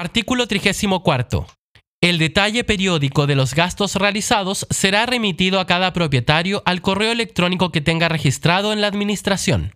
Artículo 34. El detalle periódico de los gastos realizados será remitido a cada propietario al correo electrónico que tenga registrado en la Administración.